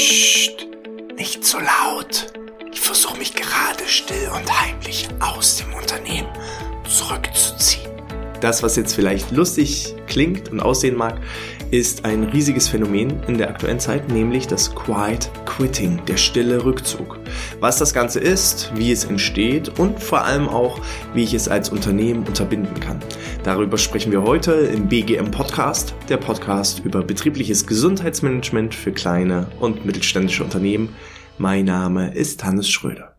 Psst, nicht so laut. Ich versuche mich gerade still und heimlich aus dem Unternehmen zurückzuziehen. Das, was jetzt vielleicht lustig klingt und aussehen mag, ist ein riesiges Phänomen in der aktuellen Zeit, nämlich das Quiet Quitting, der stille Rückzug. Was das Ganze ist, wie es entsteht und vor allem auch, wie ich es als Unternehmen unterbinden kann. Darüber sprechen wir heute im BGM Podcast, der Podcast über betriebliches Gesundheitsmanagement für kleine und mittelständische Unternehmen. Mein Name ist Hannes Schröder.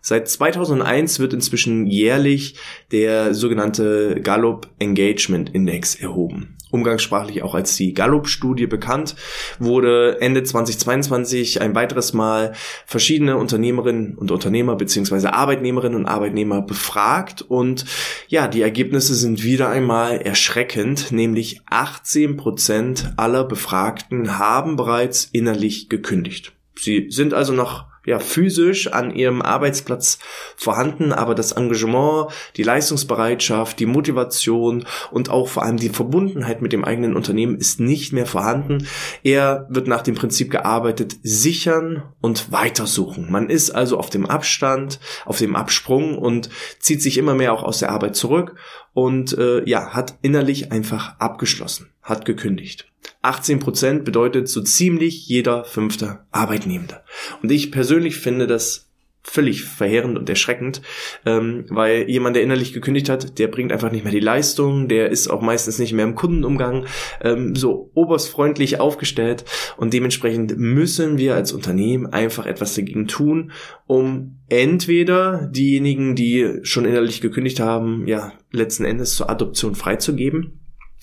Seit 2001 wird inzwischen jährlich der sogenannte Gallup Engagement Index erhoben. Umgangssprachlich auch als die Gallup-Studie bekannt, wurde Ende 2022 ein weiteres Mal verschiedene Unternehmerinnen und Unternehmer beziehungsweise Arbeitnehmerinnen und Arbeitnehmer befragt und ja, die Ergebnisse sind wieder einmal erschreckend, nämlich 18 Prozent aller Befragten haben bereits innerlich gekündigt. Sie sind also noch ja physisch an ihrem Arbeitsplatz vorhanden, aber das Engagement, die Leistungsbereitschaft, die Motivation und auch vor allem die Verbundenheit mit dem eigenen Unternehmen ist nicht mehr vorhanden. Er wird nach dem Prinzip gearbeitet, sichern und weitersuchen. Man ist also auf dem Abstand, auf dem Absprung und zieht sich immer mehr auch aus der Arbeit zurück und äh, ja, hat innerlich einfach abgeschlossen, hat gekündigt. 18 Prozent bedeutet so ziemlich jeder fünfte Arbeitnehmende. Und ich persönlich finde das völlig verheerend und erschreckend, ähm, weil jemand, der innerlich gekündigt hat, der bringt einfach nicht mehr die Leistung, der ist auch meistens nicht mehr im Kundenumgang ähm, so oberstfreundlich aufgestellt und dementsprechend müssen wir als Unternehmen einfach etwas dagegen tun, um entweder diejenigen, die schon innerlich gekündigt haben, ja letzten Endes zur Adoption freizugeben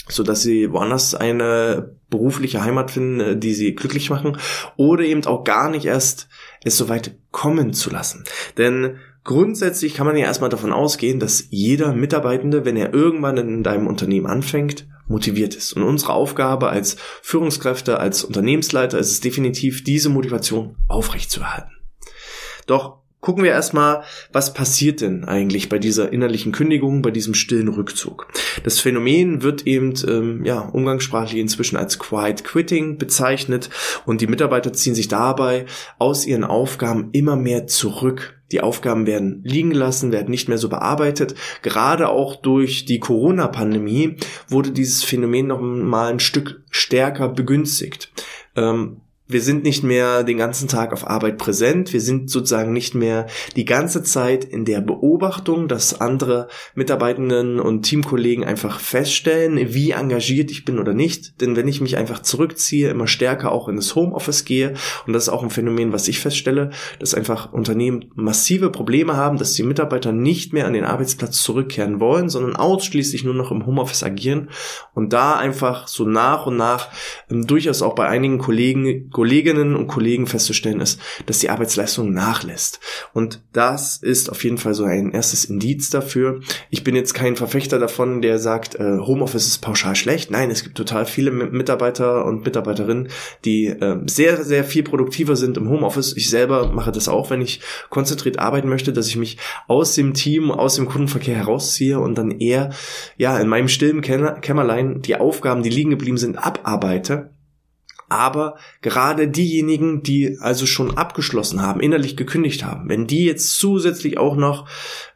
so dass sie woanders eine berufliche Heimat finden, äh, die sie glücklich machen, oder eben auch gar nicht erst es so weit kommen zu lassen. Denn grundsätzlich kann man ja erstmal davon ausgehen, dass jeder Mitarbeitende, wenn er irgendwann in deinem Unternehmen anfängt, motiviert ist. Und unsere Aufgabe als Führungskräfte, als Unternehmensleiter ist es definitiv, diese Motivation aufrechtzuerhalten. Doch gucken wir erstmal, was passiert denn eigentlich bei dieser innerlichen Kündigung, bei diesem stillen Rückzug. Das Phänomen wird eben ähm, ja umgangssprachlich inzwischen als Quiet Quitting bezeichnet und die Mitarbeiter ziehen sich dabei aus ihren Aufgaben immer mehr zurück. Die Aufgaben werden liegen gelassen, werden nicht mehr so bearbeitet. Gerade auch durch die Corona-Pandemie wurde dieses Phänomen noch mal ein Stück stärker begünstigt. Ähm, wir sind nicht mehr den ganzen Tag auf Arbeit präsent. Wir sind sozusagen nicht mehr die ganze Zeit in der Beobachtung, dass andere Mitarbeitenden und Teamkollegen einfach feststellen, wie engagiert ich bin oder nicht. Denn wenn ich mich einfach zurückziehe, immer stärker auch in das Homeoffice gehe, und das ist auch ein Phänomen, was ich feststelle, dass einfach Unternehmen massive Probleme haben, dass die Mitarbeiter nicht mehr an den Arbeitsplatz zurückkehren wollen, sondern ausschließlich nur noch im Homeoffice agieren und da einfach so nach und nach ähm, durchaus auch bei einigen Kollegen Kolleginnen und Kollegen festzustellen ist, dass die Arbeitsleistung nachlässt. Und das ist auf jeden Fall so ein erstes Indiz dafür. Ich bin jetzt kein Verfechter davon, der sagt, äh, Homeoffice ist pauschal schlecht. Nein, es gibt total viele Mitarbeiter und Mitarbeiterinnen, die äh, sehr, sehr viel produktiver sind im Homeoffice. Ich selber mache das auch, wenn ich konzentriert arbeiten möchte, dass ich mich aus dem Team, aus dem Kundenverkehr herausziehe und dann eher, ja, in meinem stillen Kämmerlein die Aufgaben, die liegen geblieben sind, abarbeite aber gerade diejenigen, die also schon abgeschlossen haben, innerlich gekündigt haben, wenn die jetzt zusätzlich auch noch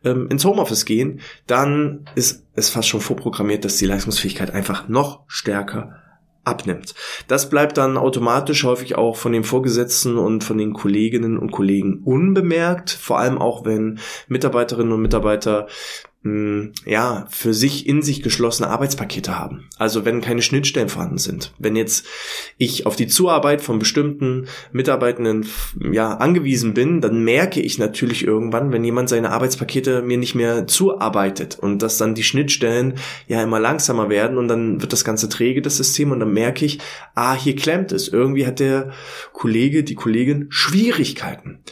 ähm, ins Homeoffice gehen, dann ist es fast schon vorprogrammiert, dass die Leistungsfähigkeit einfach noch stärker abnimmt. Das bleibt dann automatisch häufig auch von den Vorgesetzten und von den Kolleginnen und Kollegen unbemerkt, vor allem auch wenn Mitarbeiterinnen und Mitarbeiter ja, für sich in sich geschlossene Arbeitspakete haben. Also wenn keine Schnittstellen vorhanden sind. Wenn jetzt ich auf die Zuarbeit von bestimmten Mitarbeitenden ja angewiesen bin, dann merke ich natürlich irgendwann, wenn jemand seine Arbeitspakete mir nicht mehr zuarbeitet und dass dann die Schnittstellen ja immer langsamer werden und dann wird das Ganze träge, das System und dann merke ich, ah, hier klemmt es. Irgendwie hat der Kollege, die Kollegin Schwierigkeiten.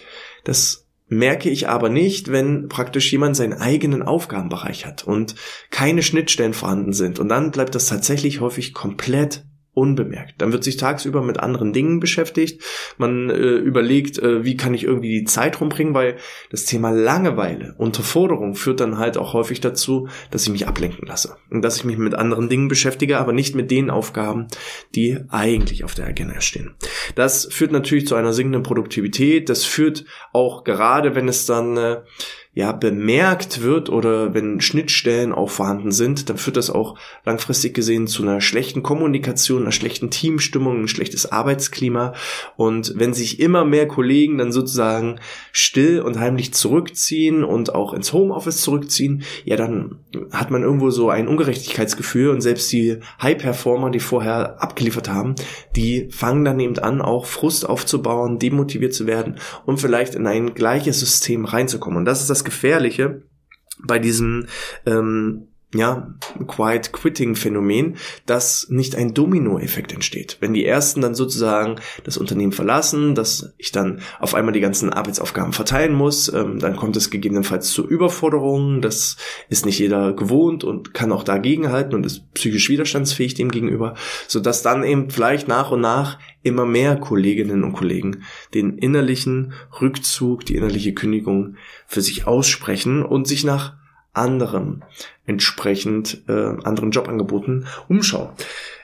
Das merke ich aber nicht, wenn praktisch jemand seinen eigenen Aufgabenbereich hat und keine Schnittstellen vorhanden sind. Und dann bleibt das tatsächlich häufig komplett unbemerkt. Dann wird sich tagsüber mit anderen Dingen beschäftigt. Man äh, überlegt, äh, wie kann ich irgendwie die Zeit rumbringen, weil das Thema Langeweile, Unterforderung führt dann halt auch häufig dazu, dass ich mich ablenken lasse und dass ich mich mit anderen Dingen beschäftige, aber nicht mit den Aufgaben, die eigentlich auf der Agenda stehen. Das führt natürlich zu einer sinkenden Produktivität. Das führt auch gerade, wenn es dann äh, ja bemerkt wird oder wenn Schnittstellen auch vorhanden sind, dann führt das auch langfristig gesehen zu einer schlechten Kommunikation, einer schlechten Teamstimmung, ein schlechtes Arbeitsklima. Und wenn sich immer mehr Kollegen dann sozusagen still und heimlich zurückziehen und auch ins Homeoffice zurückziehen, ja, dann hat man irgendwo so ein Ungerechtigkeitsgefühl und selbst die High-Performer, die vorher abgeliefert haben, die fangen dann eben an, auch Frust aufzubauen, demotiviert zu werden und vielleicht in ein gleiches System reinzukommen. Und das ist das Gefährliche bei diesem ähm, ja, Quiet Quitting Phänomen, dass nicht ein Dominoeffekt entsteht. Wenn die ersten dann sozusagen das Unternehmen verlassen, dass ich dann auf einmal die ganzen Arbeitsaufgaben verteilen muss, ähm, dann kommt es gegebenenfalls zu Überforderungen, das ist nicht jeder gewohnt und kann auch dagegenhalten und ist psychisch widerstandsfähig dem gegenüber, so dass dann eben vielleicht nach und nach immer mehr Kolleginnen und Kollegen den innerlichen Rückzug, die innerliche Kündigung für sich aussprechen und sich nach anderem entsprechend äh, anderen Jobangeboten umschauen.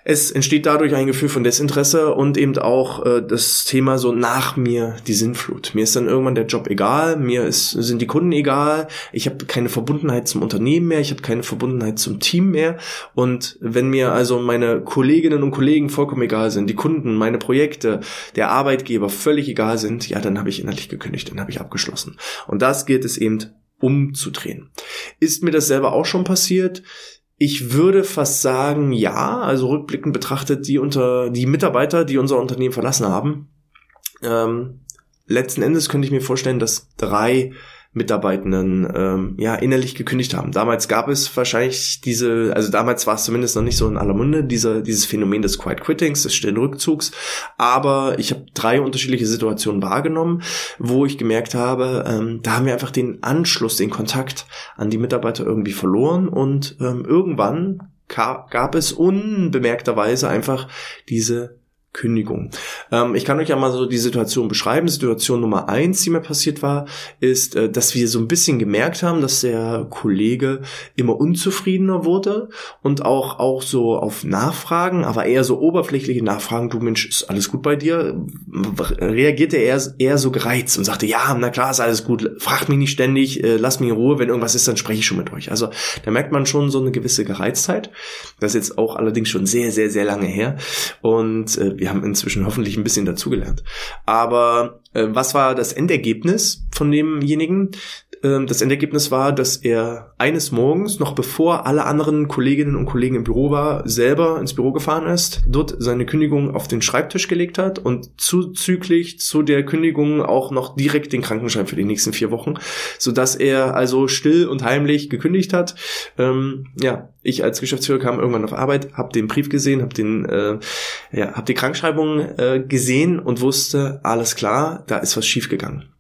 Es entsteht dadurch ein Gefühl von Desinteresse und eben auch äh, das Thema so nach mir die Sinnflut. Mir ist dann irgendwann der Job egal, mir ist, sind die Kunden egal, ich habe keine Verbundenheit zum Unternehmen mehr, ich habe keine Verbundenheit zum Team mehr und wenn mir also meine Kolleginnen und Kollegen vollkommen egal sind, die Kunden, meine Projekte, der Arbeitgeber völlig egal sind, ja, dann habe ich innerlich gekündigt, dann habe ich abgeschlossen. Und das gilt es eben umzudrehen. Ist mir das selber auch schon passiert? Ich würde fast sagen, ja, also rückblickend betrachtet, die unter die Mitarbeiter, die unser Unternehmen verlassen haben. Ähm, letzten Endes könnte ich mir vorstellen, dass drei Mitarbeitenden ähm, ja innerlich gekündigt haben. Damals gab es wahrscheinlich diese, also damals war es zumindest noch nicht so in aller Munde, diese, dieses Phänomen des Quiet Quittings, des stillen Rückzugs. Aber ich habe drei unterschiedliche Situationen wahrgenommen, wo ich gemerkt habe, ähm, da haben wir einfach den Anschluss, den Kontakt an die Mitarbeiter irgendwie verloren und ähm, irgendwann gab es unbemerkterweise einfach diese Kündigung. Ähm, ich kann euch ja mal so die Situation beschreiben. Situation Nummer eins, die mir passiert war, ist, äh, dass wir so ein bisschen gemerkt haben, dass der Kollege immer unzufriedener wurde und auch, auch so auf Nachfragen, aber eher so oberflächliche Nachfragen, du Mensch, ist alles gut bei dir? Reagierte er eher so gereizt und sagte, ja, na klar, ist alles gut, fragt mich nicht ständig, äh, lass mich in Ruhe, wenn irgendwas ist, dann spreche ich schon mit euch. Also da merkt man schon so eine gewisse Gereiztheit. Das ist jetzt auch allerdings schon sehr, sehr, sehr lange her. Und äh, wir haben inzwischen hoffentlich ein bisschen dazugelernt. Aber äh, was war das Endergebnis von demjenigen? Ähm, das Endergebnis war, dass er eines Morgens, noch bevor alle anderen Kolleginnen und Kollegen im Büro war, selber ins Büro gefahren ist, dort seine Kündigung auf den Schreibtisch gelegt hat und zuzüglich zu der Kündigung auch noch direkt den Krankenschein für die nächsten vier Wochen, so dass er also still und heimlich gekündigt hat. Ähm, ja, ich als Geschäftsführer kam irgendwann auf Arbeit, habe den Brief gesehen, habe den, äh, ja, habe die Krankschreibung äh, gesehen und wusste, alles klar, da ist was schiefgegangen.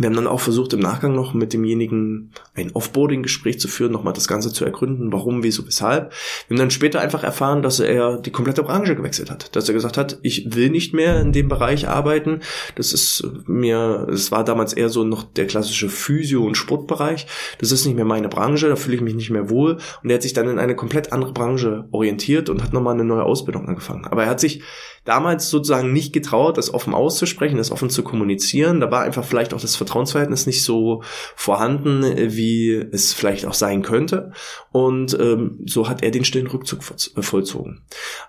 Wir haben dann auch versucht, im Nachgang noch mit demjenigen ein Offboarding-Gespräch zu führen, nochmal das Ganze zu ergründen, warum, wieso, weshalb. Wir haben dann später einfach erfahren, dass er die komplette Branche gewechselt hat. Dass er gesagt hat, ich will nicht mehr in dem Bereich arbeiten. Das ist mir, es war damals eher so noch der klassische Physio- und Sportbereich. Das ist nicht mehr meine Branche, da fühle ich mich nicht mehr wohl. Und er hat sich dann in eine komplett andere Branche orientiert und hat nochmal eine neue Ausbildung angefangen. Aber er hat sich damals sozusagen nicht getraut, das offen auszusprechen, das offen zu kommunizieren. Da war einfach vielleicht auch das Vertrauensverhältnis nicht so vorhanden, wie es vielleicht auch sein könnte. Und ähm, so hat er den stillen Rückzug äh, vollzogen.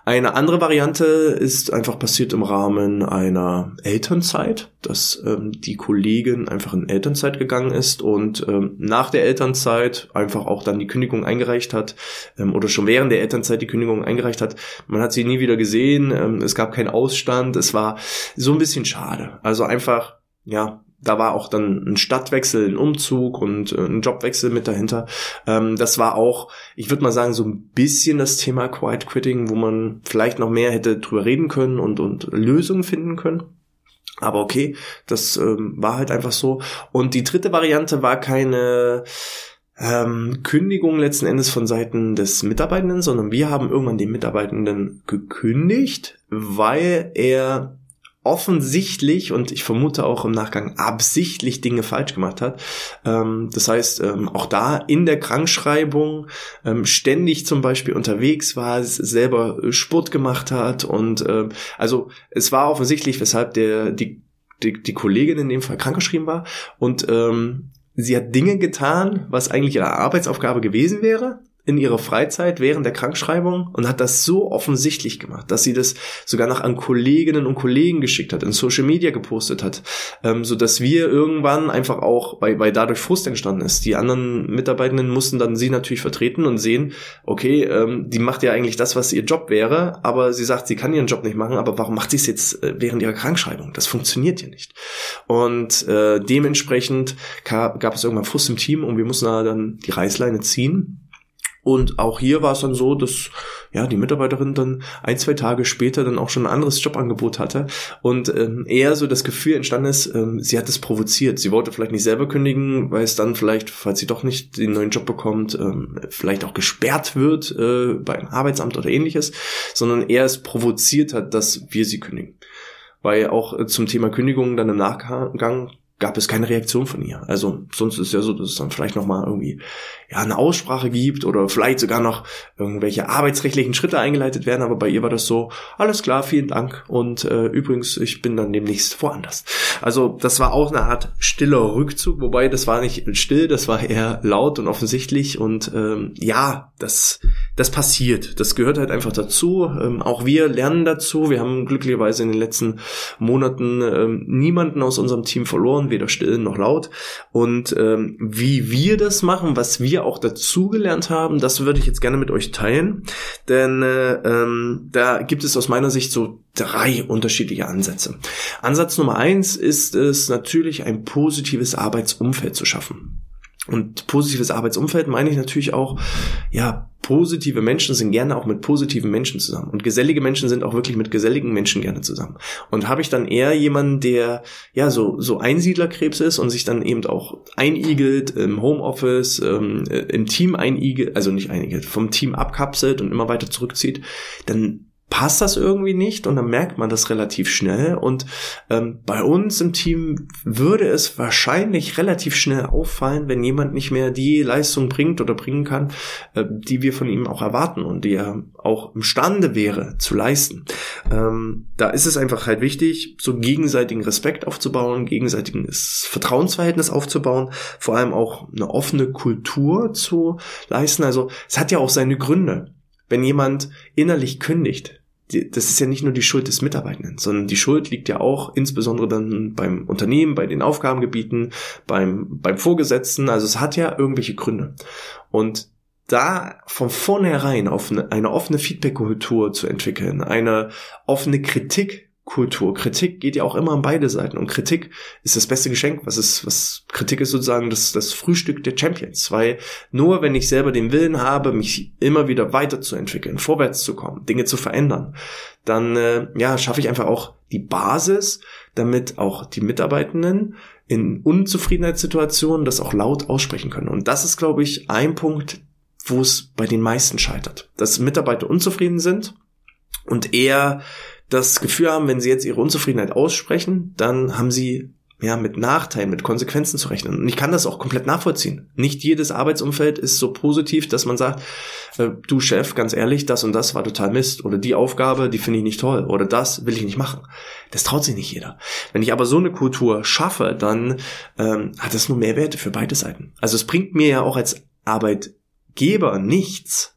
Eine andere Variante ist einfach passiert im Rahmen einer Elternzeit, dass ähm, die Kollegin einfach in Elternzeit gegangen ist und ähm, nach der Elternzeit einfach auch dann die Kündigung eingereicht hat ähm, oder schon während der Elternzeit die Kündigung eingereicht hat. Man hat sie nie wieder gesehen. Ähm, es gab gab keinen Ausstand. Es war so ein bisschen schade. Also einfach, ja, da war auch dann ein Stadtwechsel, ein Umzug und äh, ein Jobwechsel mit dahinter. Ähm, das war auch, ich würde mal sagen, so ein bisschen das Thema Quiet Quitting, wo man vielleicht noch mehr hätte drüber reden können und, und Lösungen finden können. Aber okay, das ähm, war halt einfach so. Und die dritte Variante war keine ähm, Kündigung letzten Endes von Seiten des Mitarbeitenden, sondern wir haben irgendwann den Mitarbeitenden gekündigt, weil er offensichtlich und ich vermute auch im Nachgang absichtlich Dinge falsch gemacht hat. Ähm, das heißt, ähm, auch da in der Krankschreibung ähm, ständig zum Beispiel unterwegs war, selber Sport gemacht hat und äh, also es war offensichtlich, weshalb der die die, die Kollegin in dem Fall krankgeschrieben war und ähm, sie hat Dinge getan, was eigentlich ihre Arbeitsaufgabe gewesen wäre, in ihrer Freizeit während der Krankschreibung und hat das so offensichtlich gemacht, dass sie das sogar noch an Kolleginnen und Kollegen geschickt hat, in Social Media gepostet hat, ähm, so dass wir irgendwann einfach auch, weil, weil dadurch Frust entstanden ist. Die anderen Mitarbeitenden mussten dann sie natürlich vertreten und sehen, okay, ähm, die macht ja eigentlich das, was ihr Job wäre, aber sie sagt, sie kann ihren Job nicht machen, aber warum macht sie es jetzt äh, während ihrer Krankschreibung? Das funktioniert ja nicht. Und äh, dementsprechend gab es irgendwann Frust im Team und wir mussten da dann die Reißleine ziehen und auch hier war es dann so, dass ja die Mitarbeiterin dann ein, zwei Tage später dann auch schon ein anderes Jobangebot hatte und ähm, eher so das Gefühl entstanden ist, ähm, sie hat es provoziert. Sie wollte vielleicht nicht selber kündigen, weil es dann vielleicht, falls sie doch nicht den neuen Job bekommt, ähm, vielleicht auch gesperrt wird äh, beim Arbeitsamt oder ähnliches, sondern eher es provoziert hat, dass wir sie kündigen. Weil auch äh, zum Thema Kündigung dann im Nachgang gab es keine Reaktion von ihr. Also sonst ist ja so, dass es dann vielleicht noch mal irgendwie ja eine Aussprache gibt oder vielleicht sogar noch irgendwelche arbeitsrechtlichen Schritte eingeleitet werden. Aber bei ihr war das so: Alles klar, vielen Dank und äh, übrigens, ich bin dann demnächst woanders. Also das war auch eine Art stiller Rückzug, wobei das war nicht still, das war eher laut und offensichtlich und ähm, ja, das das passiert. Das gehört halt einfach dazu. Ähm, auch wir lernen dazu. Wir haben glücklicherweise in den letzten Monaten ähm, niemanden aus unserem Team verloren weder still noch laut. Und ähm, wie wir das machen, was wir auch dazugelernt haben, das würde ich jetzt gerne mit euch teilen. Denn äh, ähm, da gibt es aus meiner Sicht so drei unterschiedliche Ansätze. Ansatz Nummer eins ist es natürlich ein positives Arbeitsumfeld zu schaffen. Und positives Arbeitsumfeld meine ich natürlich auch, ja, positive Menschen sind gerne auch mit positiven Menschen zusammen. Und gesellige Menschen sind auch wirklich mit geselligen Menschen gerne zusammen. Und habe ich dann eher jemanden, der ja so, so Einsiedlerkrebs ist und sich dann eben auch einigelt im Homeoffice, ähm, äh, im Team einigelt, also nicht einigelt, vom Team abkapselt und immer weiter zurückzieht, dann passt das irgendwie nicht und dann merkt man das relativ schnell. Und ähm, bei uns im Team würde es wahrscheinlich relativ schnell auffallen, wenn jemand nicht mehr die Leistung bringt oder bringen kann, äh, die wir von ihm auch erwarten und die er auch imstande wäre zu leisten. Ähm, da ist es einfach halt wichtig, so gegenseitigen Respekt aufzubauen, gegenseitiges Vertrauensverhältnis aufzubauen, vor allem auch eine offene Kultur zu leisten. Also es hat ja auch seine Gründe. Wenn jemand innerlich kündigt, das ist ja nicht nur die Schuld des Mitarbeitenden, sondern die Schuld liegt ja auch insbesondere dann beim Unternehmen, bei den Aufgabengebieten, beim, beim Vorgesetzten. Also es hat ja irgendwelche Gründe. Und da von vornherein auf eine, eine offene Feedback-Kultur zu entwickeln, eine offene Kritik Kultur. Kritik geht ja auch immer an beide Seiten und Kritik ist das beste Geschenk. Was ist, was Kritik ist sozusagen das, das Frühstück der Champions, weil nur wenn ich selber den Willen habe, mich immer wieder weiterzuentwickeln, vorwärts zu kommen, Dinge zu verändern, dann äh, ja schaffe ich einfach auch die Basis, damit auch die Mitarbeitenden in Unzufriedenheitssituationen das auch laut aussprechen können. Und das ist, glaube ich, ein Punkt, wo es bei den meisten scheitert, dass Mitarbeiter unzufrieden sind und eher das Gefühl haben, wenn sie jetzt ihre Unzufriedenheit aussprechen, dann haben sie ja mit Nachteilen, mit Konsequenzen zu rechnen. Und ich kann das auch komplett nachvollziehen. Nicht jedes Arbeitsumfeld ist so positiv, dass man sagt, äh, du Chef, ganz ehrlich, das und das war total Mist oder die Aufgabe, die finde ich nicht toll oder das will ich nicht machen. Das traut sich nicht jeder. Wenn ich aber so eine Kultur schaffe, dann ähm, hat das nur Mehrwerte für beide Seiten. Also es bringt mir ja auch als Arbeitgeber nichts,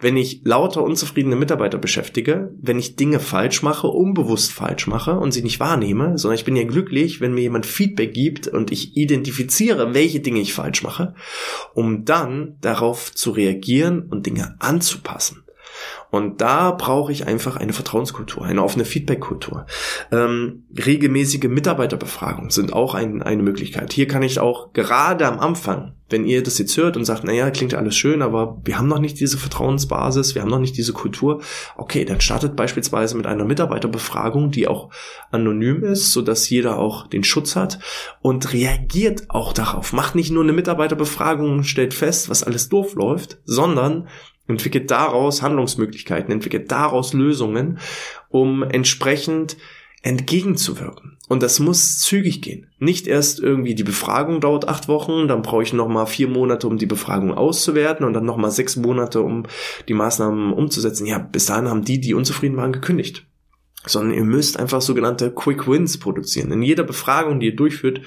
wenn ich lauter unzufriedene Mitarbeiter beschäftige, wenn ich Dinge falsch mache, unbewusst falsch mache und sie nicht wahrnehme, sondern ich bin ja glücklich, wenn mir jemand Feedback gibt und ich identifiziere, welche Dinge ich falsch mache, um dann darauf zu reagieren und Dinge anzupassen. Und da brauche ich einfach eine Vertrauenskultur, eine offene Feedbackkultur. Ähm, regelmäßige Mitarbeiterbefragungen sind auch ein, eine Möglichkeit. Hier kann ich auch gerade am Anfang, wenn ihr das jetzt hört und sagt, naja, klingt alles schön, aber wir haben noch nicht diese Vertrauensbasis, wir haben noch nicht diese Kultur. Okay, dann startet beispielsweise mit einer Mitarbeiterbefragung, die auch anonym ist, so dass jeder auch den Schutz hat und reagiert auch darauf. Macht nicht nur eine Mitarbeiterbefragung, stellt fest, was alles doof läuft, sondern entwickelt daraus Handlungsmöglichkeiten, entwickelt daraus Lösungen, um entsprechend entgegenzuwirken. Und das muss zügig gehen. Nicht erst irgendwie die Befragung dauert acht Wochen, dann brauche ich nochmal vier Monate, um die Befragung auszuwerten und dann nochmal sechs Monate, um die Maßnahmen umzusetzen. Ja, bis dahin haben die, die unzufrieden waren, gekündigt sondern ihr müsst einfach sogenannte Quick Wins produzieren. In jeder Befragung, die ihr durchführt,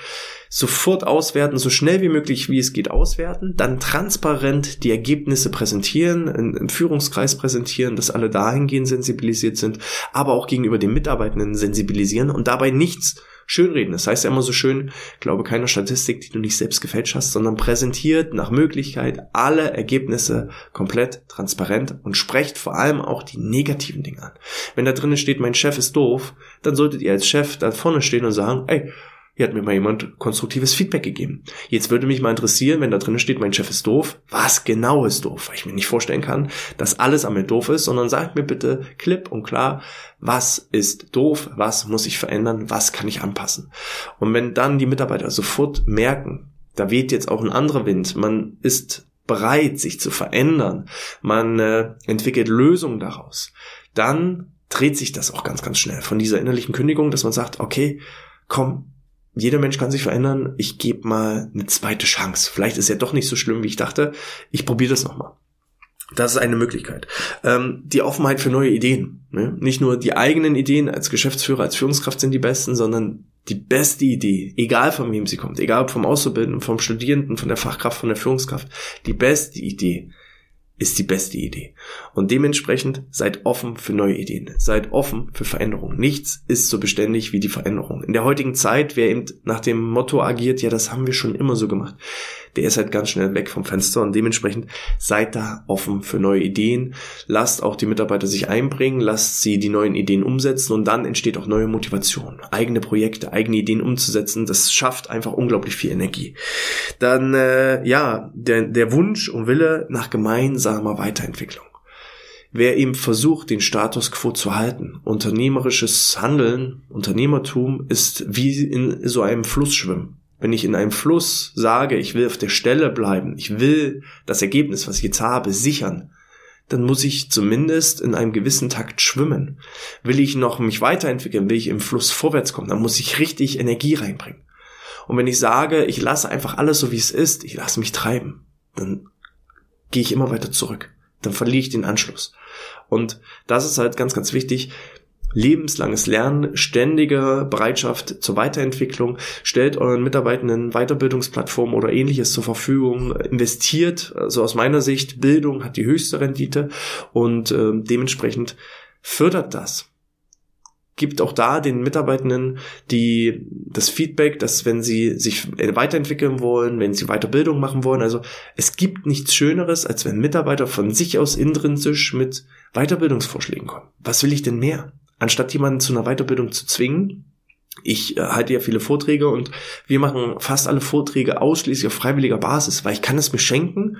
sofort auswerten, so schnell wie möglich, wie es geht, auswerten, dann transparent die Ergebnisse präsentieren, im Führungskreis präsentieren, dass alle dahingehend sensibilisiert sind, aber auch gegenüber den Mitarbeitenden sensibilisieren und dabei nichts schönreden. Das heißt ja immer so schön, glaube keine Statistik, die du nicht selbst gefälscht hast, sondern präsentiert nach Möglichkeit alle Ergebnisse komplett transparent und sprecht vor allem auch die negativen Dinge an. Wenn da drinnen steht, mein Chef ist doof, dann solltet ihr als Chef da vorne stehen und sagen, ey, hier hat mir mal jemand konstruktives Feedback gegeben. Jetzt würde mich mal interessieren, wenn da drin steht, mein Chef ist doof, was genau ist doof? Weil ich mir nicht vorstellen kann, dass alles an mir doof ist, sondern sagt mir bitte klipp und klar, was ist doof, was muss ich verändern, was kann ich anpassen. Und wenn dann die Mitarbeiter sofort merken, da weht jetzt auch ein anderer Wind, man ist bereit, sich zu verändern, man äh, entwickelt Lösungen daraus, dann dreht sich das auch ganz, ganz schnell von dieser innerlichen Kündigung, dass man sagt, okay, komm, jeder Mensch kann sich verändern. Ich gebe mal eine zweite Chance. Vielleicht ist ja doch nicht so schlimm, wie ich dachte. Ich probiere das nochmal. Das ist eine Möglichkeit. Ähm, die Offenheit für neue Ideen. Ne? Nicht nur die eigenen Ideen als Geschäftsführer, als Führungskraft sind die besten, sondern die beste Idee, egal von wem sie kommt, egal vom Auszubildenden, vom Studierenden, von der Fachkraft, von der Führungskraft, die beste Idee ist die beste Idee. Und dementsprechend seid offen für neue Ideen. Seid offen für Veränderungen. Nichts ist so beständig wie die Veränderung. In der heutigen Zeit, wer eben nach dem Motto agiert, ja, das haben wir schon immer so gemacht der ist halt ganz schnell weg vom Fenster und dementsprechend seid da offen für neue Ideen. Lasst auch die Mitarbeiter sich einbringen, lasst sie die neuen Ideen umsetzen und dann entsteht auch neue Motivation. Eigene Projekte, eigene Ideen umzusetzen, das schafft einfach unglaublich viel Energie. Dann, äh, ja, der, der Wunsch und Wille nach gemeinsamer Weiterentwicklung. Wer eben versucht, den Status quo zu halten, unternehmerisches Handeln, Unternehmertum ist wie in so einem Fluss schwimmen. Wenn ich in einem Fluss sage, ich will auf der Stelle bleiben, ich will das Ergebnis, was ich jetzt habe, sichern, dann muss ich zumindest in einem gewissen Takt schwimmen. Will ich noch mich weiterentwickeln, will ich im Fluss vorwärts kommen, dann muss ich richtig Energie reinbringen. Und wenn ich sage, ich lasse einfach alles so wie es ist, ich lasse mich treiben, dann gehe ich immer weiter zurück. Dann verliere ich den Anschluss. Und das ist halt ganz, ganz wichtig lebenslanges Lernen, ständige Bereitschaft zur Weiterentwicklung, stellt euren Mitarbeitenden Weiterbildungsplattformen oder ähnliches zur Verfügung, investiert, also aus meiner Sicht, Bildung hat die höchste Rendite und äh, dementsprechend fördert das gibt auch da den Mitarbeitenden die das Feedback, dass wenn sie sich weiterentwickeln wollen, wenn sie Weiterbildung machen wollen, also es gibt nichts Schöneres, als wenn Mitarbeiter von sich aus intrinsisch mit Weiterbildungsvorschlägen kommen. Was will ich denn mehr? Anstatt jemanden zu einer Weiterbildung zu zwingen, ich äh, halte ja viele Vorträge und wir machen fast alle Vorträge ausschließlich auf freiwilliger Basis, weil ich kann es mir schenken,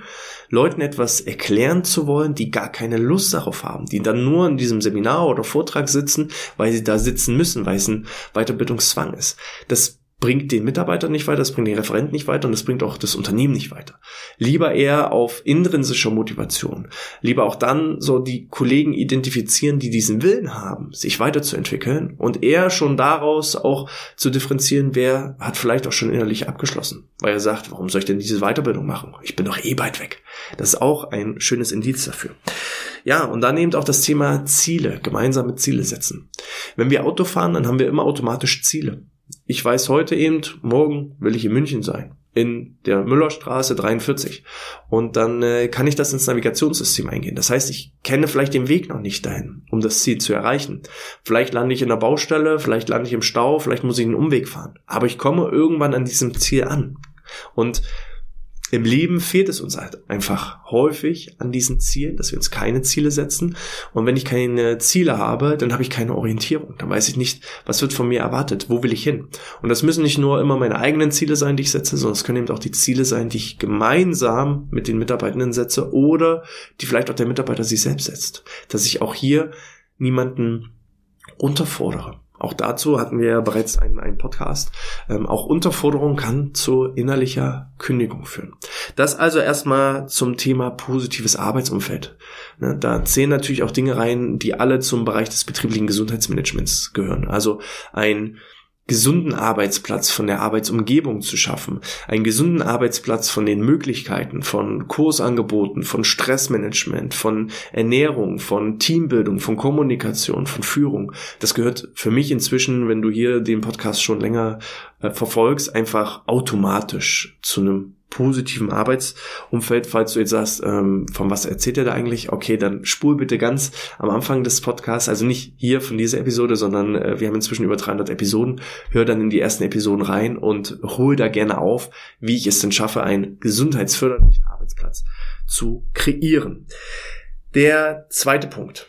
Leuten etwas erklären zu wollen, die gar keine Lust darauf haben, die dann nur in diesem Seminar oder Vortrag sitzen, weil sie da sitzen müssen, weil es ein Weiterbildungszwang ist. Das bringt den Mitarbeiter nicht weiter, das bringt den Referenten nicht weiter und das bringt auch das Unternehmen nicht weiter. Lieber eher auf intrinsischer Motivation. Lieber auch dann so die Kollegen identifizieren, die diesen Willen haben, sich weiterzuentwickeln und eher schon daraus auch zu differenzieren, wer hat vielleicht auch schon innerlich abgeschlossen, weil er sagt, warum soll ich denn diese Weiterbildung machen? Ich bin doch eh bald weg. Das ist auch ein schönes Indiz dafür. Ja, und dann eben auch das Thema Ziele, gemeinsame Ziele setzen. Wenn wir Auto fahren, dann haben wir immer automatisch Ziele. Ich weiß heute eben, morgen will ich in München sein, in der Müllerstraße 43. Und dann äh, kann ich das ins Navigationssystem eingehen. Das heißt, ich kenne vielleicht den Weg noch nicht dahin, um das Ziel zu erreichen. Vielleicht lande ich in der Baustelle, vielleicht lande ich im Stau, vielleicht muss ich einen Umweg fahren. Aber ich komme irgendwann an diesem Ziel an. Und im Leben fehlt es uns halt einfach häufig an diesen Zielen, dass wir uns keine Ziele setzen. Und wenn ich keine Ziele habe, dann habe ich keine Orientierung. Dann weiß ich nicht, was wird von mir erwartet, wo will ich hin. Und das müssen nicht nur immer meine eigenen Ziele sein, die ich setze, sondern es können eben auch die Ziele sein, die ich gemeinsam mit den Mitarbeitenden setze oder die vielleicht auch der Mitarbeiter sich selbst setzt. Dass ich auch hier niemanden unterfordere. Auch dazu hatten wir ja bereits einen, einen Podcast. Ähm, auch Unterforderung kann zu innerlicher Kündigung führen. Das also erstmal zum Thema positives Arbeitsumfeld. Ne, da zählen natürlich auch Dinge rein, die alle zum Bereich des betrieblichen Gesundheitsmanagements gehören. Also ein gesunden Arbeitsplatz von der Arbeitsumgebung zu schaffen, einen gesunden Arbeitsplatz von den Möglichkeiten, von Kursangeboten, von Stressmanagement, von Ernährung, von Teambildung, von Kommunikation, von Führung. Das gehört für mich inzwischen, wenn du hier den Podcast schon länger äh, verfolgst, einfach automatisch zu einem positiven Arbeitsumfeld, falls du jetzt sagst, ähm, von was erzählt er da eigentlich? Okay, dann spul bitte ganz am Anfang des Podcasts, also nicht hier von dieser Episode, sondern äh, wir haben inzwischen über 300 Episoden. Hör dann in die ersten Episoden rein und hol da gerne auf, wie ich es denn schaffe, einen gesundheitsförderlichen Arbeitsplatz zu kreieren. Der zweite Punkt.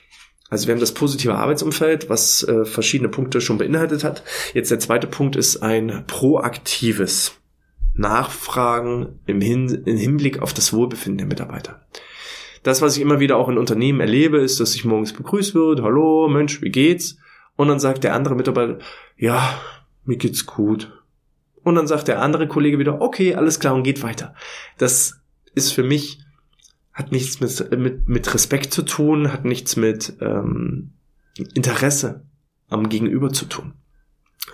Also wir haben das positive Arbeitsumfeld, was äh, verschiedene Punkte schon beinhaltet hat. Jetzt der zweite Punkt ist ein proaktives Nachfragen im, Hin im Hinblick auf das Wohlbefinden der Mitarbeiter. Das, was ich immer wieder auch in Unternehmen erlebe, ist, dass ich morgens begrüßt wird, hallo, Mensch, wie geht's? Und dann sagt der andere Mitarbeiter, ja, mir geht's gut. Und dann sagt der andere Kollege wieder, okay, alles klar und geht weiter. Das ist für mich, hat nichts mit, mit, mit Respekt zu tun, hat nichts mit ähm, Interesse am Gegenüber zu tun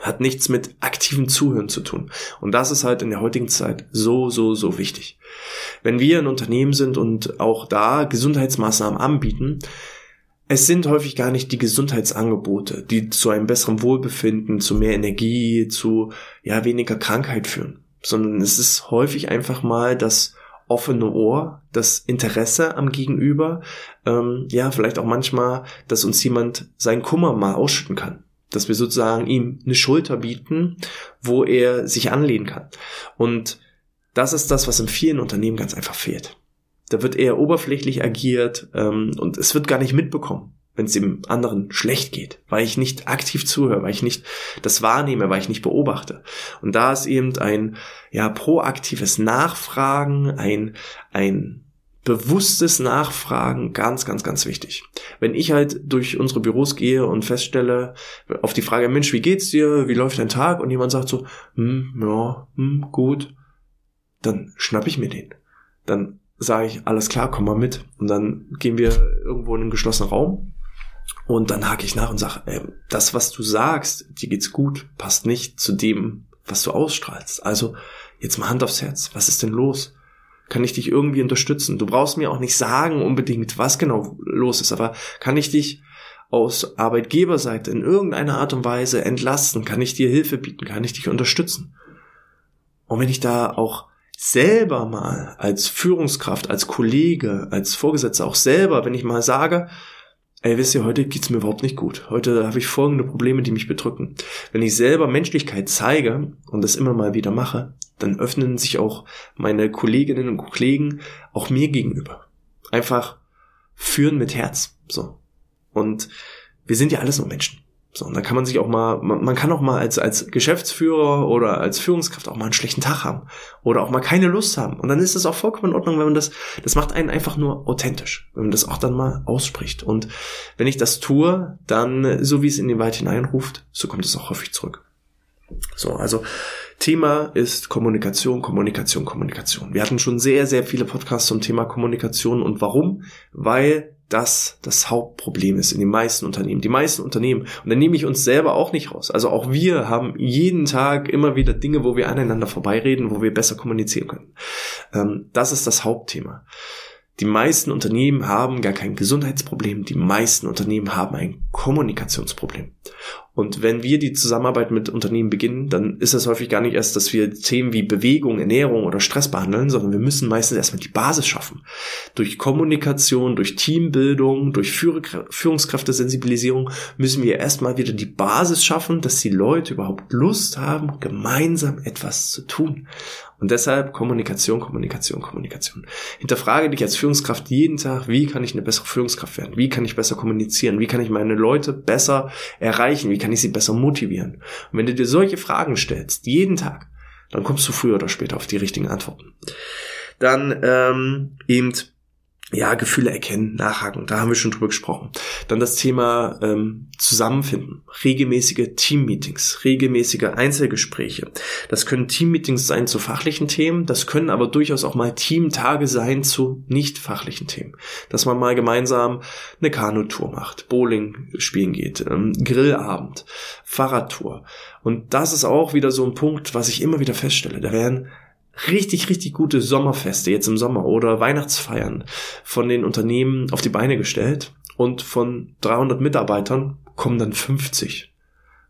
hat nichts mit aktivem Zuhören zu tun. Und das ist halt in der heutigen Zeit so, so, so wichtig. Wenn wir ein Unternehmen sind und auch da Gesundheitsmaßnahmen anbieten, es sind häufig gar nicht die Gesundheitsangebote, die zu einem besseren Wohlbefinden, zu mehr Energie, zu ja weniger Krankheit führen, sondern es ist häufig einfach mal das offene Ohr, das Interesse am Gegenüber, ähm, ja vielleicht auch manchmal, dass uns jemand seinen Kummer mal ausschütten kann dass wir sozusagen ihm eine Schulter bieten, wo er sich anlehnen kann. Und das ist das, was in vielen Unternehmen ganz einfach fehlt. Da wird eher oberflächlich agiert ähm, und es wird gar nicht mitbekommen, wenn es dem anderen schlecht geht, weil ich nicht aktiv zuhöre, weil ich nicht das wahrnehme, weil ich nicht beobachte. Und da ist eben ein ja proaktives Nachfragen, ein ein bewusstes Nachfragen ganz, ganz, ganz wichtig. Wenn ich halt durch unsere Büros gehe und feststelle, auf die Frage, Mensch, wie geht's dir? Wie läuft dein Tag? Und jemand sagt so, hm, ja, hm, gut, dann schnapp ich mir den. Dann sage ich, alles klar, komm mal mit. Und dann gehen wir irgendwo in einen geschlossenen Raum und dann hake ich nach und sage, äh, das, was du sagst, dir geht's gut, passt nicht zu dem, was du ausstrahlst. Also jetzt mal Hand aufs Herz. Was ist denn los? Kann ich dich irgendwie unterstützen? Du brauchst mir auch nicht sagen unbedingt, was genau los ist, aber kann ich dich aus Arbeitgeberseite in irgendeiner Art und Weise entlasten? Kann ich dir Hilfe bieten? Kann ich dich unterstützen? Und wenn ich da auch selber mal als Führungskraft, als Kollege, als Vorgesetzter auch selber, wenn ich mal sage, ey, wisst ihr, heute geht's mir überhaupt nicht gut. Heute habe ich folgende Probleme, die mich bedrücken. Wenn ich selber Menschlichkeit zeige und das immer mal wieder mache, dann öffnen sich auch meine Kolleginnen und Kollegen auch mir gegenüber. Einfach führen mit Herz. So. Und wir sind ja alles nur Menschen. So, und da kann man sich auch mal, man, kann auch mal als, als Geschäftsführer oder als Führungskraft auch mal einen schlechten Tag haben. Oder auch mal keine Lust haben. Und dann ist es auch vollkommen in Ordnung, wenn man das, das macht einen einfach nur authentisch. Wenn man das auch dann mal ausspricht. Und wenn ich das tue, dann, so wie es in den Wald hineinruft, so kommt es auch häufig zurück. So, also Thema ist Kommunikation, Kommunikation, Kommunikation. Wir hatten schon sehr, sehr viele Podcasts zum Thema Kommunikation und warum? Weil das das Hauptproblem ist in den meisten Unternehmen. Die meisten Unternehmen, und da nehme ich uns selber auch nicht raus. Also auch wir haben jeden Tag immer wieder Dinge, wo wir aneinander vorbeireden, wo wir besser kommunizieren können. Ähm, das ist das Hauptthema. Die meisten Unternehmen haben gar kein Gesundheitsproblem, die meisten Unternehmen haben ein Kommunikationsproblem. Und wenn wir die Zusammenarbeit mit Unternehmen beginnen, dann ist es häufig gar nicht erst, dass wir Themen wie Bewegung, Ernährung oder Stress behandeln, sondern wir müssen meistens erstmal die Basis schaffen. Durch Kommunikation, durch Teambildung, durch Führungskräftesensibilisierung müssen wir erstmal wieder die Basis schaffen, dass die Leute überhaupt Lust haben, gemeinsam etwas zu tun. Und deshalb Kommunikation, Kommunikation, Kommunikation. Hinterfrage dich als Führungskraft jeden Tag, wie kann ich eine bessere Führungskraft werden? Wie kann ich besser kommunizieren? Wie kann ich meine Leute besser erreichen? Wie kann ich sie besser motivieren? Und wenn du dir solche Fragen stellst, jeden Tag, dann kommst du früher oder später auf die richtigen Antworten. Dann ähm, eben ja, Gefühle erkennen, nachhaken, da haben wir schon drüber gesprochen. Dann das Thema ähm, Zusammenfinden, regelmäßige Teammeetings, regelmäßige Einzelgespräche. Das können Teammeetings sein zu fachlichen Themen, das können aber durchaus auch mal Teamtage sein zu nicht fachlichen Themen. Dass man mal gemeinsam eine Kanutour macht, Bowling spielen geht, ähm, Grillabend, Fahrradtour. Und das ist auch wieder so ein Punkt, was ich immer wieder feststelle. Da werden richtig, richtig gute Sommerfeste jetzt im Sommer oder Weihnachtsfeiern von den Unternehmen auf die Beine gestellt und von 300 Mitarbeitern kommen dann 50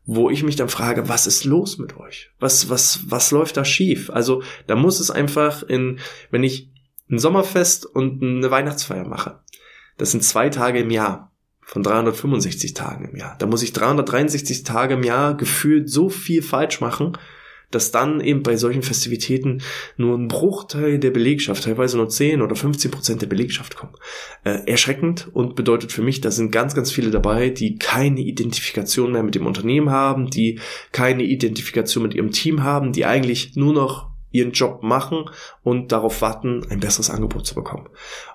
wo ich mich dann frage, was ist los mit euch? Was, was, was läuft da schief? Also, da muss es einfach in, wenn ich ein Sommerfest und eine Weihnachtsfeier mache, das sind zwei Tage im Jahr von 365 Tagen im Jahr. Da muss ich 363 Tage im Jahr gefühlt so viel falsch machen, dass dann eben bei solchen Festivitäten nur ein Bruchteil der Belegschaft, teilweise nur 10 oder 15 Prozent der Belegschaft kommen. Äh, erschreckend und bedeutet für mich, da sind ganz, ganz viele dabei, die keine Identifikation mehr mit dem Unternehmen haben, die keine Identifikation mit ihrem Team haben, die eigentlich nur noch ihren Job machen und darauf warten, ein besseres Angebot zu bekommen.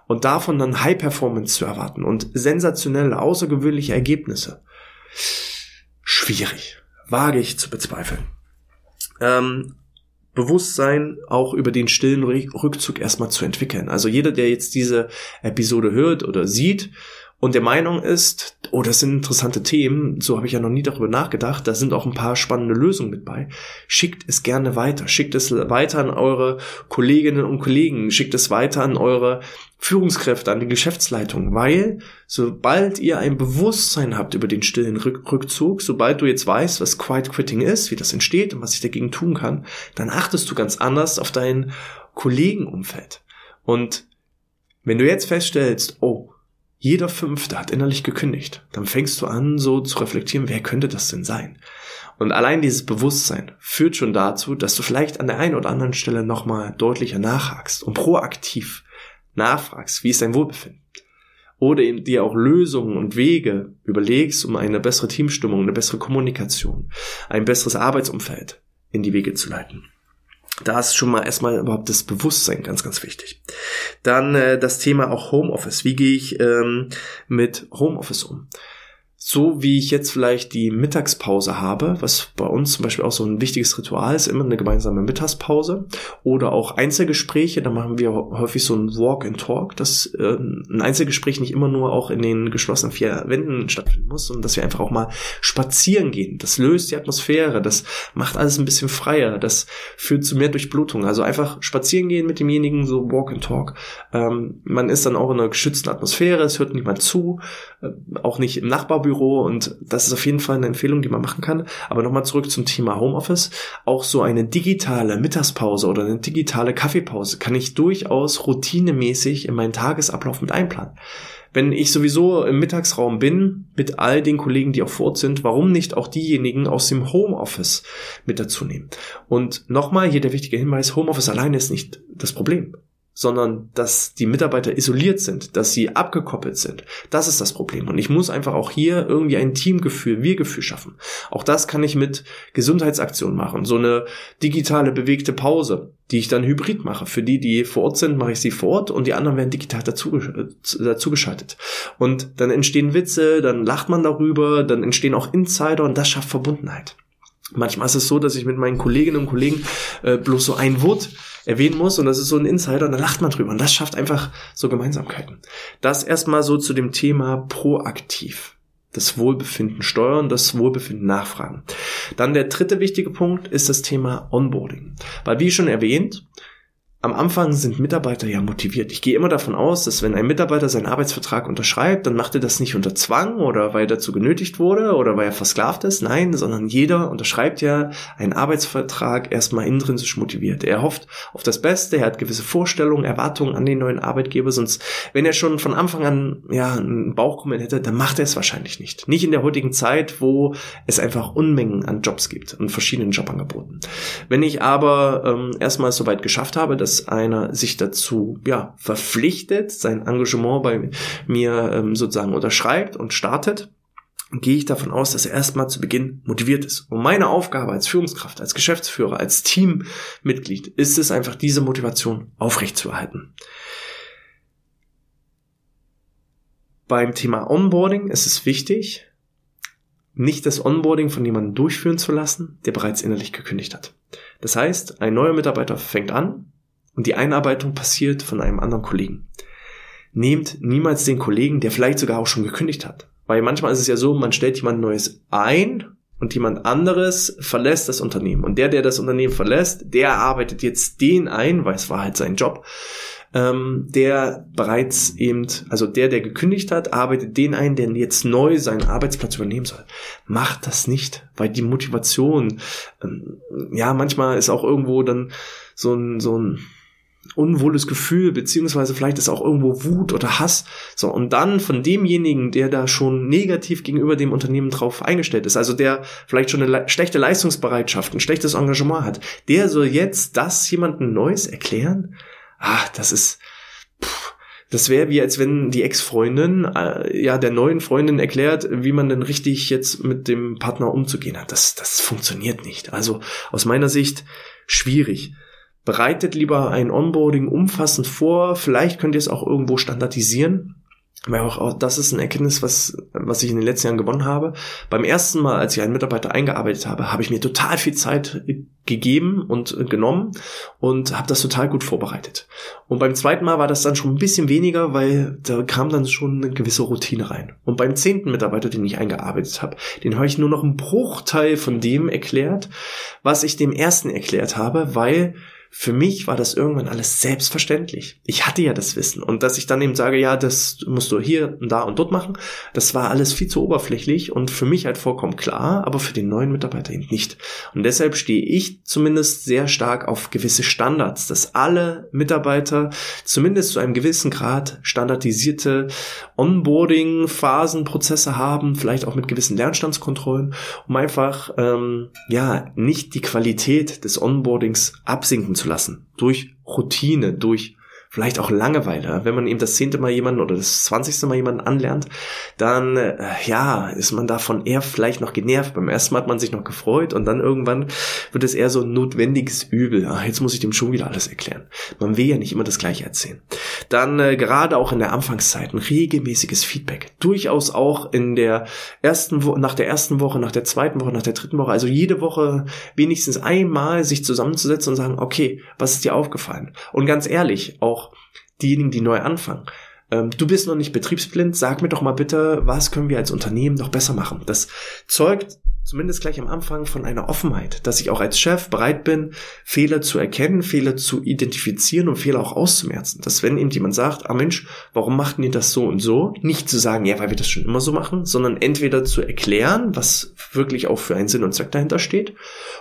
Und davon dann High Performance zu erwarten und sensationelle, außergewöhnliche Ergebnisse. Schwierig. Wage ich zu bezweifeln ähm, Bewusstsein auch über den stillen Rückzug erstmal zu entwickeln. Also jeder, der jetzt diese Episode hört oder sieht und der Meinung ist, oh, das sind interessante Themen, so habe ich ja noch nie darüber nachgedacht, da sind auch ein paar spannende Lösungen mit bei, schickt es gerne weiter, schickt es weiter an eure Kolleginnen und Kollegen, schickt es weiter an eure Führungskräfte, an die Geschäftsleitung, weil sobald ihr ein Bewusstsein habt über den stillen Rückzug, sobald du jetzt weißt, was Quiet Quitting ist, wie das entsteht und was ich dagegen tun kann, dann achtest du ganz anders auf dein Kollegenumfeld. Und wenn du jetzt feststellst, oh, jeder Fünfte hat innerlich gekündigt, dann fängst du an, so zu reflektieren, wer könnte das denn sein? Und allein dieses Bewusstsein führt schon dazu, dass du vielleicht an der einen oder anderen Stelle nochmal deutlicher nachhakst und proaktiv nachfragst, wie ist dein Wohlbefinden? Oder eben dir auch Lösungen und Wege überlegst, um eine bessere Teamstimmung, eine bessere Kommunikation, ein besseres Arbeitsumfeld in die Wege zu leiten. Da ist schon mal erstmal überhaupt das Bewusstsein ganz, ganz wichtig. Dann äh, das Thema auch Homeoffice. Wie gehe ich ähm, mit Homeoffice um? So wie ich jetzt vielleicht die Mittagspause habe, was bei uns zum Beispiel auch so ein wichtiges Ritual ist, immer eine gemeinsame Mittagspause oder auch Einzelgespräche, da machen wir häufig so ein Walk and Talk, dass äh, ein Einzelgespräch nicht immer nur auch in den geschlossenen vier Wänden stattfinden muss, sondern dass wir einfach auch mal spazieren gehen. Das löst die Atmosphäre, das macht alles ein bisschen freier, das führt zu mehr Durchblutung. Also einfach spazieren gehen mit demjenigen, so Walk and Talk. Ähm, man ist dann auch in einer geschützten Atmosphäre, es hört niemand zu, äh, auch nicht im Nachbarbüro Büro und das ist auf jeden Fall eine Empfehlung, die man machen kann. Aber nochmal zurück zum Thema Homeoffice. Auch so eine digitale Mittagspause oder eine digitale Kaffeepause kann ich durchaus routinemäßig in meinen Tagesablauf mit einplanen. Wenn ich sowieso im Mittagsraum bin, mit all den Kollegen, die auch Ort sind, warum nicht auch diejenigen aus dem Homeoffice mit dazu nehmen? Und nochmal hier der wichtige Hinweis, Homeoffice alleine ist nicht das Problem sondern dass die Mitarbeiter isoliert sind, dass sie abgekoppelt sind. Das ist das Problem. Und ich muss einfach auch hier irgendwie ein Teamgefühl, Wir-Gefühl schaffen. Auch das kann ich mit Gesundheitsaktionen machen. So eine digitale bewegte Pause, die ich dann hybrid mache. Für die, die vor Ort sind, mache ich sie vor Ort und die anderen werden digital dazu, dazu geschaltet. Und dann entstehen Witze, dann lacht man darüber, dann entstehen auch Insider und das schafft Verbundenheit. Manchmal ist es so, dass ich mit meinen Kolleginnen und Kollegen äh, bloß so ein Wort erwähnen muss und das ist so ein Insider und da lacht man drüber und das schafft einfach so Gemeinsamkeiten. Das erstmal so zu dem Thema proaktiv. Das Wohlbefinden steuern, das Wohlbefinden nachfragen. Dann der dritte wichtige Punkt ist das Thema Onboarding. Weil wie schon erwähnt, am Anfang sind Mitarbeiter ja motiviert. Ich gehe immer davon aus, dass wenn ein Mitarbeiter seinen Arbeitsvertrag unterschreibt, dann macht er das nicht unter Zwang oder weil er dazu genötigt wurde oder weil er versklavt ist. Nein, sondern jeder unterschreibt ja einen Arbeitsvertrag erstmal intrinsisch motiviert. Er hofft auf das Beste, er hat gewisse Vorstellungen, Erwartungen an den neuen Arbeitgeber. Sonst, wenn er schon von Anfang an ja einen Bauchkrummeln hätte, dann macht er es wahrscheinlich nicht. Nicht in der heutigen Zeit, wo es einfach Unmengen an Jobs gibt und verschiedenen Jobangeboten. Wenn ich aber ähm, erstmal so weit geschafft habe, dass dass einer sich dazu ja verpflichtet, sein Engagement bei mir ähm, sozusagen unterschreibt und startet, gehe ich davon aus, dass er erstmal zu Beginn motiviert ist. Und meine Aufgabe als Führungskraft, als Geschäftsführer, als Teammitglied ist es einfach, diese Motivation aufrechtzuerhalten. Beim Thema Onboarding ist es wichtig, nicht das Onboarding von jemandem durchführen zu lassen, der bereits innerlich gekündigt hat. Das heißt, ein neuer Mitarbeiter fängt an, und die Einarbeitung passiert von einem anderen Kollegen. Nehmt niemals den Kollegen, der vielleicht sogar auch schon gekündigt hat. Weil manchmal ist es ja so, man stellt jemand Neues ein und jemand anderes verlässt das Unternehmen. Und der, der das Unternehmen verlässt, der arbeitet jetzt den ein, weil es war halt sein Job, ähm, der bereits eben, also der, der gekündigt hat, arbeitet den ein, der jetzt neu seinen Arbeitsplatz übernehmen soll. Macht das nicht, weil die Motivation, ähm, ja, manchmal ist auch irgendwo dann so ein, so ein, unwohles Gefühl, beziehungsweise vielleicht ist auch irgendwo Wut oder Hass. So, und dann von demjenigen, der da schon negativ gegenüber dem Unternehmen drauf eingestellt ist, also der vielleicht schon eine le schlechte Leistungsbereitschaft, ein schlechtes Engagement hat, der soll jetzt das jemandem Neues erklären? Ah, das ist, pff, das wäre wie als wenn die Ex-Freundin äh, ja der neuen Freundin erklärt, wie man denn richtig jetzt mit dem Partner umzugehen hat. Das, das funktioniert nicht. Also aus meiner Sicht schwierig. Bereitet lieber ein Onboarding umfassend vor. Vielleicht könnt ihr es auch irgendwo standardisieren. Weil auch, auch das ist ein Erkenntnis, was, was ich in den letzten Jahren gewonnen habe. Beim ersten Mal, als ich einen Mitarbeiter eingearbeitet habe, habe ich mir total viel Zeit gegeben und genommen und habe das total gut vorbereitet. Und beim zweiten Mal war das dann schon ein bisschen weniger, weil da kam dann schon eine gewisse Routine rein. Und beim zehnten Mitarbeiter, den ich eingearbeitet habe, den habe ich nur noch einen Bruchteil von dem erklärt, was ich dem ersten erklärt habe, weil für mich war das irgendwann alles selbstverständlich. Ich hatte ja das Wissen. Und dass ich dann eben sage, ja, das musst du hier und da und dort machen, das war alles viel zu oberflächlich und für mich halt vollkommen klar, aber für den neuen Mitarbeiter eben nicht. Und deshalb stehe ich zumindest sehr stark auf gewisse Standards, dass alle Mitarbeiter zumindest zu einem gewissen Grad standardisierte Onboarding-Phasen, Prozesse haben, vielleicht auch mit gewissen Lernstandskontrollen, um einfach ähm, ja nicht die Qualität des Onboardings absinken zu lassen. Durch Routine, durch vielleicht auch Langeweile. Wenn man eben das zehnte Mal jemanden oder das zwanzigste Mal jemanden anlernt, dann äh, ja, ist man davon eher vielleicht noch genervt. Beim ersten Mal hat man sich noch gefreut und dann irgendwann wird es eher so ein notwendiges Übel. Ah, jetzt muss ich dem schon wieder alles erklären. Man will ja nicht immer das Gleiche erzählen. Dann äh, gerade auch in der Anfangszeit ein regelmäßiges Feedback. Durchaus auch in der ersten Woche, nach der ersten Woche, nach der zweiten Woche, nach der dritten Woche. Also jede Woche wenigstens einmal sich zusammenzusetzen und sagen, okay, was ist dir aufgefallen? Und ganz ehrlich, auch auch diejenigen, die neu anfangen. Ähm, du bist noch nicht betriebsblind, sag mir doch mal bitte, was können wir als Unternehmen noch besser machen? Das zeugt zumindest gleich am Anfang von einer Offenheit, dass ich auch als Chef bereit bin, Fehler zu erkennen, Fehler zu identifizieren und Fehler auch auszumerzen. Dass wenn eben jemand sagt, ah Mensch, warum machten ihr das so und so, nicht zu sagen, ja, weil wir das schon immer so machen, sondern entweder zu erklären, was wirklich auch für einen Sinn und Zweck dahinter steht.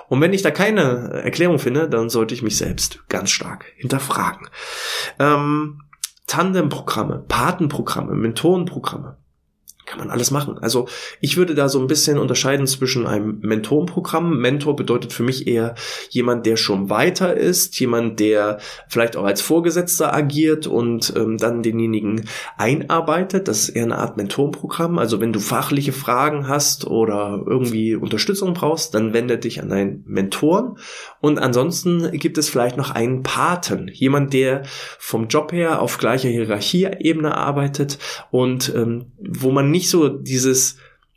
Und wenn ich da keine Erklärung finde, dann sollte ich mich selbst ganz stark hinterfragen. Ähm, Tandemprogramme, Patenprogramme, Mentorenprogramme kann man alles machen. Also ich würde da so ein bisschen unterscheiden zwischen einem Mentorenprogramm. Mentor bedeutet für mich eher jemand, der schon weiter ist, jemand, der vielleicht auch als Vorgesetzter agiert und ähm, dann denjenigen einarbeitet. Das ist eher eine Art Mentorenprogramm. Also wenn du fachliche Fragen hast oder irgendwie Unterstützung brauchst, dann wende dich an deinen Mentoren. Und ansonsten gibt es vielleicht noch einen Paten, jemand, der vom Job her auf gleicher Hierarchieebene arbeitet und ähm, wo man nicht nicht so dieses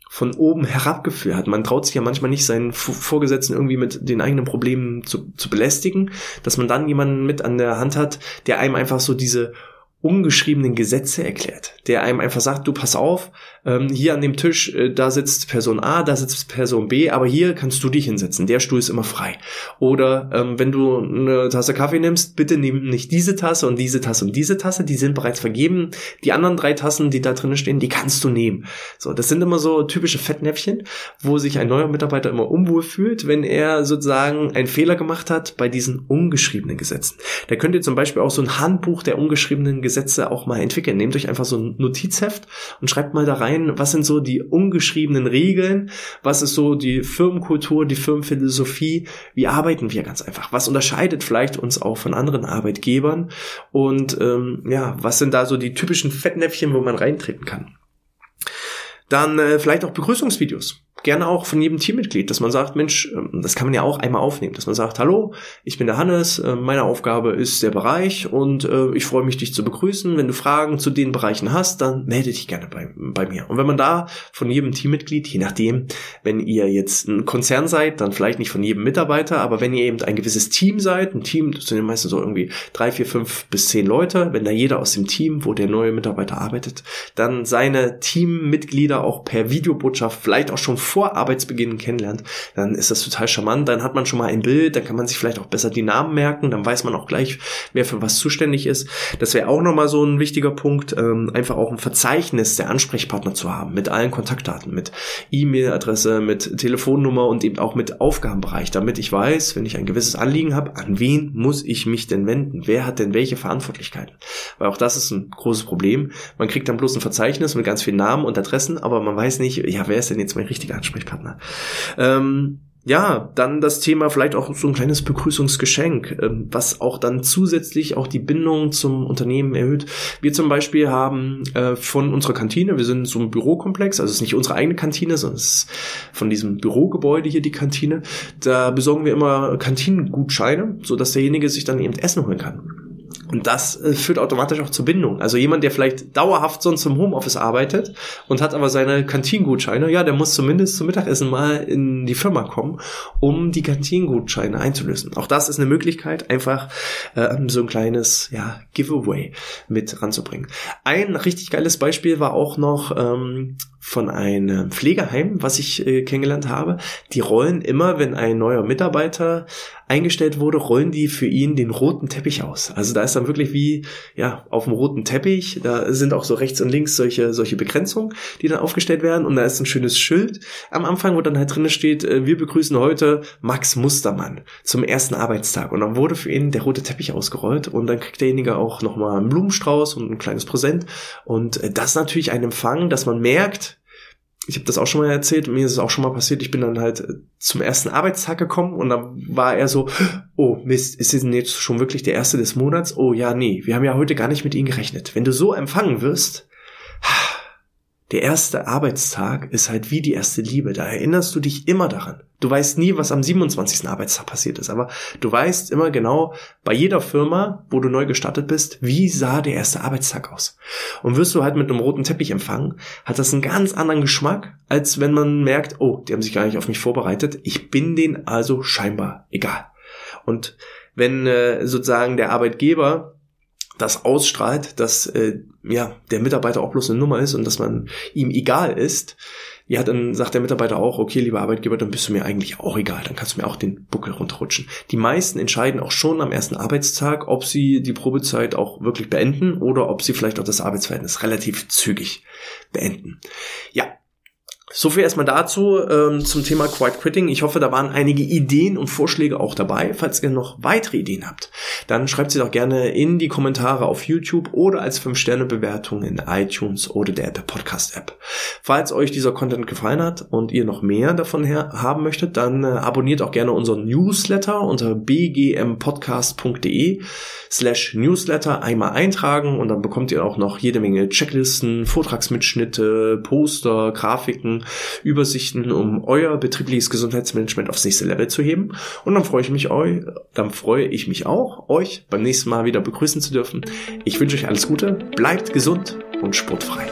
von oben herabgeführt hat. Man traut sich ja manchmal nicht, seinen Vorgesetzten irgendwie mit den eigenen Problemen zu, zu belästigen, dass man dann jemanden mit an der Hand hat, der einem einfach so diese ungeschriebenen Gesetze erklärt, der einem einfach sagt, du pass auf, ähm, hier an dem Tisch, äh, da sitzt Person A, da sitzt Person B, aber hier kannst du dich hinsetzen, der Stuhl ist immer frei. Oder ähm, wenn du eine Tasse Kaffee nimmst, bitte nimm nicht diese Tasse und diese Tasse und diese Tasse, die sind bereits vergeben. Die anderen drei Tassen, die da drinnen stehen, die kannst du nehmen. So, das sind immer so typische Fettnäpfchen, wo sich ein neuer Mitarbeiter immer unwohl fühlt, wenn er sozusagen einen Fehler gemacht hat bei diesen ungeschriebenen Gesetzen. Da könnt ihr zum Beispiel auch so ein Handbuch der ungeschriebenen Gesetze auch mal entwickeln. Nehmt euch einfach so ein Notizheft und schreibt mal da rein, was sind so die ungeschriebenen Regeln, was ist so die Firmenkultur, die Firmenphilosophie, wie arbeiten wir ganz einfach, was unterscheidet vielleicht uns auch von anderen Arbeitgebern? Und ähm, ja, was sind da so die typischen Fettnäpfchen, wo man reintreten kann. Dann äh, vielleicht auch Begrüßungsvideos gerne auch von jedem Teammitglied, dass man sagt, Mensch, ähm, das kann man ja auch einmal aufnehmen, dass man sagt, hallo, ich bin der Hannes, äh, meine Aufgabe ist der Bereich und äh, ich freue mich, dich zu begrüßen. Wenn du Fragen zu den Bereichen hast, dann melde dich gerne bei, bei mir. Und wenn man da von jedem Teammitglied, je nachdem, wenn ihr jetzt ein Konzern seid, dann vielleicht nicht von jedem Mitarbeiter, aber wenn ihr eben ein gewisses Team seid, ein Team, das sind ja meistens so irgendwie drei, vier, fünf bis zehn Leute, wenn da jeder aus dem Team, wo der neue Mitarbeiter arbeitet, dann seine Teammitglieder auch per Videobotschaft vielleicht auch schon vor Arbeitsbeginn kennenlernt, dann ist das total charmant. Dann hat man schon mal ein Bild, dann kann man sich vielleicht auch besser die Namen merken, dann weiß man auch gleich, wer für was zuständig ist. Das wäre auch nochmal so ein wichtiger Punkt, ähm, einfach auch ein Verzeichnis der Ansprechpartner zu haben, mit allen Kontaktdaten, mit E-Mail-Adresse, mit Telefonnummer und eben auch mit Aufgabenbereich, damit ich weiß, wenn ich ein gewisses Anliegen habe, an wen muss ich mich denn wenden? Wer hat denn welche Verantwortlichkeiten? Weil auch das ist ein großes Problem. Man kriegt dann bloß ein Verzeichnis mit ganz vielen Namen und Adressen, aber man weiß nicht, ja, wer ist denn jetzt mein richtiger Ansprechpartner. Ähm, ja, dann das Thema vielleicht auch so ein kleines Begrüßungsgeschenk, ähm, was auch dann zusätzlich auch die Bindung zum Unternehmen erhöht. Wir zum Beispiel haben äh, von unserer Kantine, wir sind so ein Bürokomplex, also es ist nicht unsere eigene Kantine, sondern es ist von diesem Bürogebäude hier die Kantine. Da besorgen wir immer Kantinengutscheine, so dass derjenige sich dann eben Essen holen kann. Und das äh, führt automatisch auch zur Bindung. Also jemand, der vielleicht dauerhaft sonst im Homeoffice arbeitet und hat aber seine Kantinengutscheine, ja, der muss zumindest zum Mittagessen mal in die Firma kommen, um die Kantinengutscheine einzulösen. Auch das ist eine Möglichkeit, einfach äh, so ein kleines ja, Giveaway mit ranzubringen. Ein richtig geiles Beispiel war auch noch ähm, von einem Pflegeheim, was ich äh, kennengelernt habe. Die rollen immer, wenn ein neuer Mitarbeiter eingestellt wurde, rollen die für ihn den roten Teppich aus. Also da ist dann wirklich wie, ja, auf dem roten Teppich, da sind auch so rechts und links solche, solche Begrenzungen, die dann aufgestellt werden. Und da ist ein schönes Schild. Am Anfang, wo dann halt drin steht, äh, wir begrüßen heute Max Mustermann zum ersten Arbeitstag. Und dann wurde für ihn der rote Teppich ausgerollt. Und dann kriegt derjenige auch nochmal einen Blumenstrauß und ein kleines Präsent. Und äh, das ist natürlich ein Empfang, dass man merkt, ich habe das auch schon mal erzählt, mir ist es auch schon mal passiert, ich bin dann halt äh, zum ersten Arbeitstag gekommen und dann war er so, oh Mist, ist es jetzt schon wirklich der erste des Monats? Oh ja, nee, wir haben ja heute gar nicht mit Ihnen gerechnet. Wenn du so empfangen wirst, der erste Arbeitstag ist halt wie die erste Liebe. Da erinnerst du dich immer daran. Du weißt nie, was am 27. Arbeitstag passiert ist, aber du weißt immer genau bei jeder Firma, wo du neu gestartet bist, wie sah der erste Arbeitstag aus. Und wirst du halt mit einem roten Teppich empfangen, hat das einen ganz anderen Geschmack, als wenn man merkt, oh, die haben sich gar nicht auf mich vorbereitet. Ich bin denen also scheinbar egal. Und wenn äh, sozusagen der Arbeitgeber das ausstrahlt, dass äh, ja der Mitarbeiter auch bloß eine Nummer ist und dass man ihm egal ist, ja, dann sagt der Mitarbeiter auch, okay, lieber Arbeitgeber, dann bist du mir eigentlich auch egal, dann kannst du mir auch den Buckel runterrutschen. Die meisten entscheiden auch schon am ersten Arbeitstag, ob sie die Probezeit auch wirklich beenden oder ob sie vielleicht auch das Arbeitsverhältnis relativ zügig beenden. Ja, so viel erstmal dazu ähm, zum Thema Quiet Quitting. Ich hoffe, da waren einige Ideen und Vorschläge auch dabei. Falls ihr noch weitere Ideen habt, dann schreibt sie doch gerne in die Kommentare auf YouTube oder als 5-Sterne-Bewertung in iTunes oder der Apple Podcast App. Falls euch dieser Content gefallen hat und ihr noch mehr davon haben möchtet, dann äh, abonniert auch gerne unseren Newsletter unter bgmpodcast.de slash Newsletter einmal eintragen und dann bekommt ihr auch noch jede Menge Checklisten, Vortragsmitschnitte, Poster, Grafiken Übersichten, um euer betriebliches Gesundheitsmanagement aufs nächste Level zu heben. Und dann freue ich mich euch, dann freue ich mich auch, euch beim nächsten Mal wieder begrüßen zu dürfen. Ich wünsche euch alles Gute, bleibt gesund und sportfrei.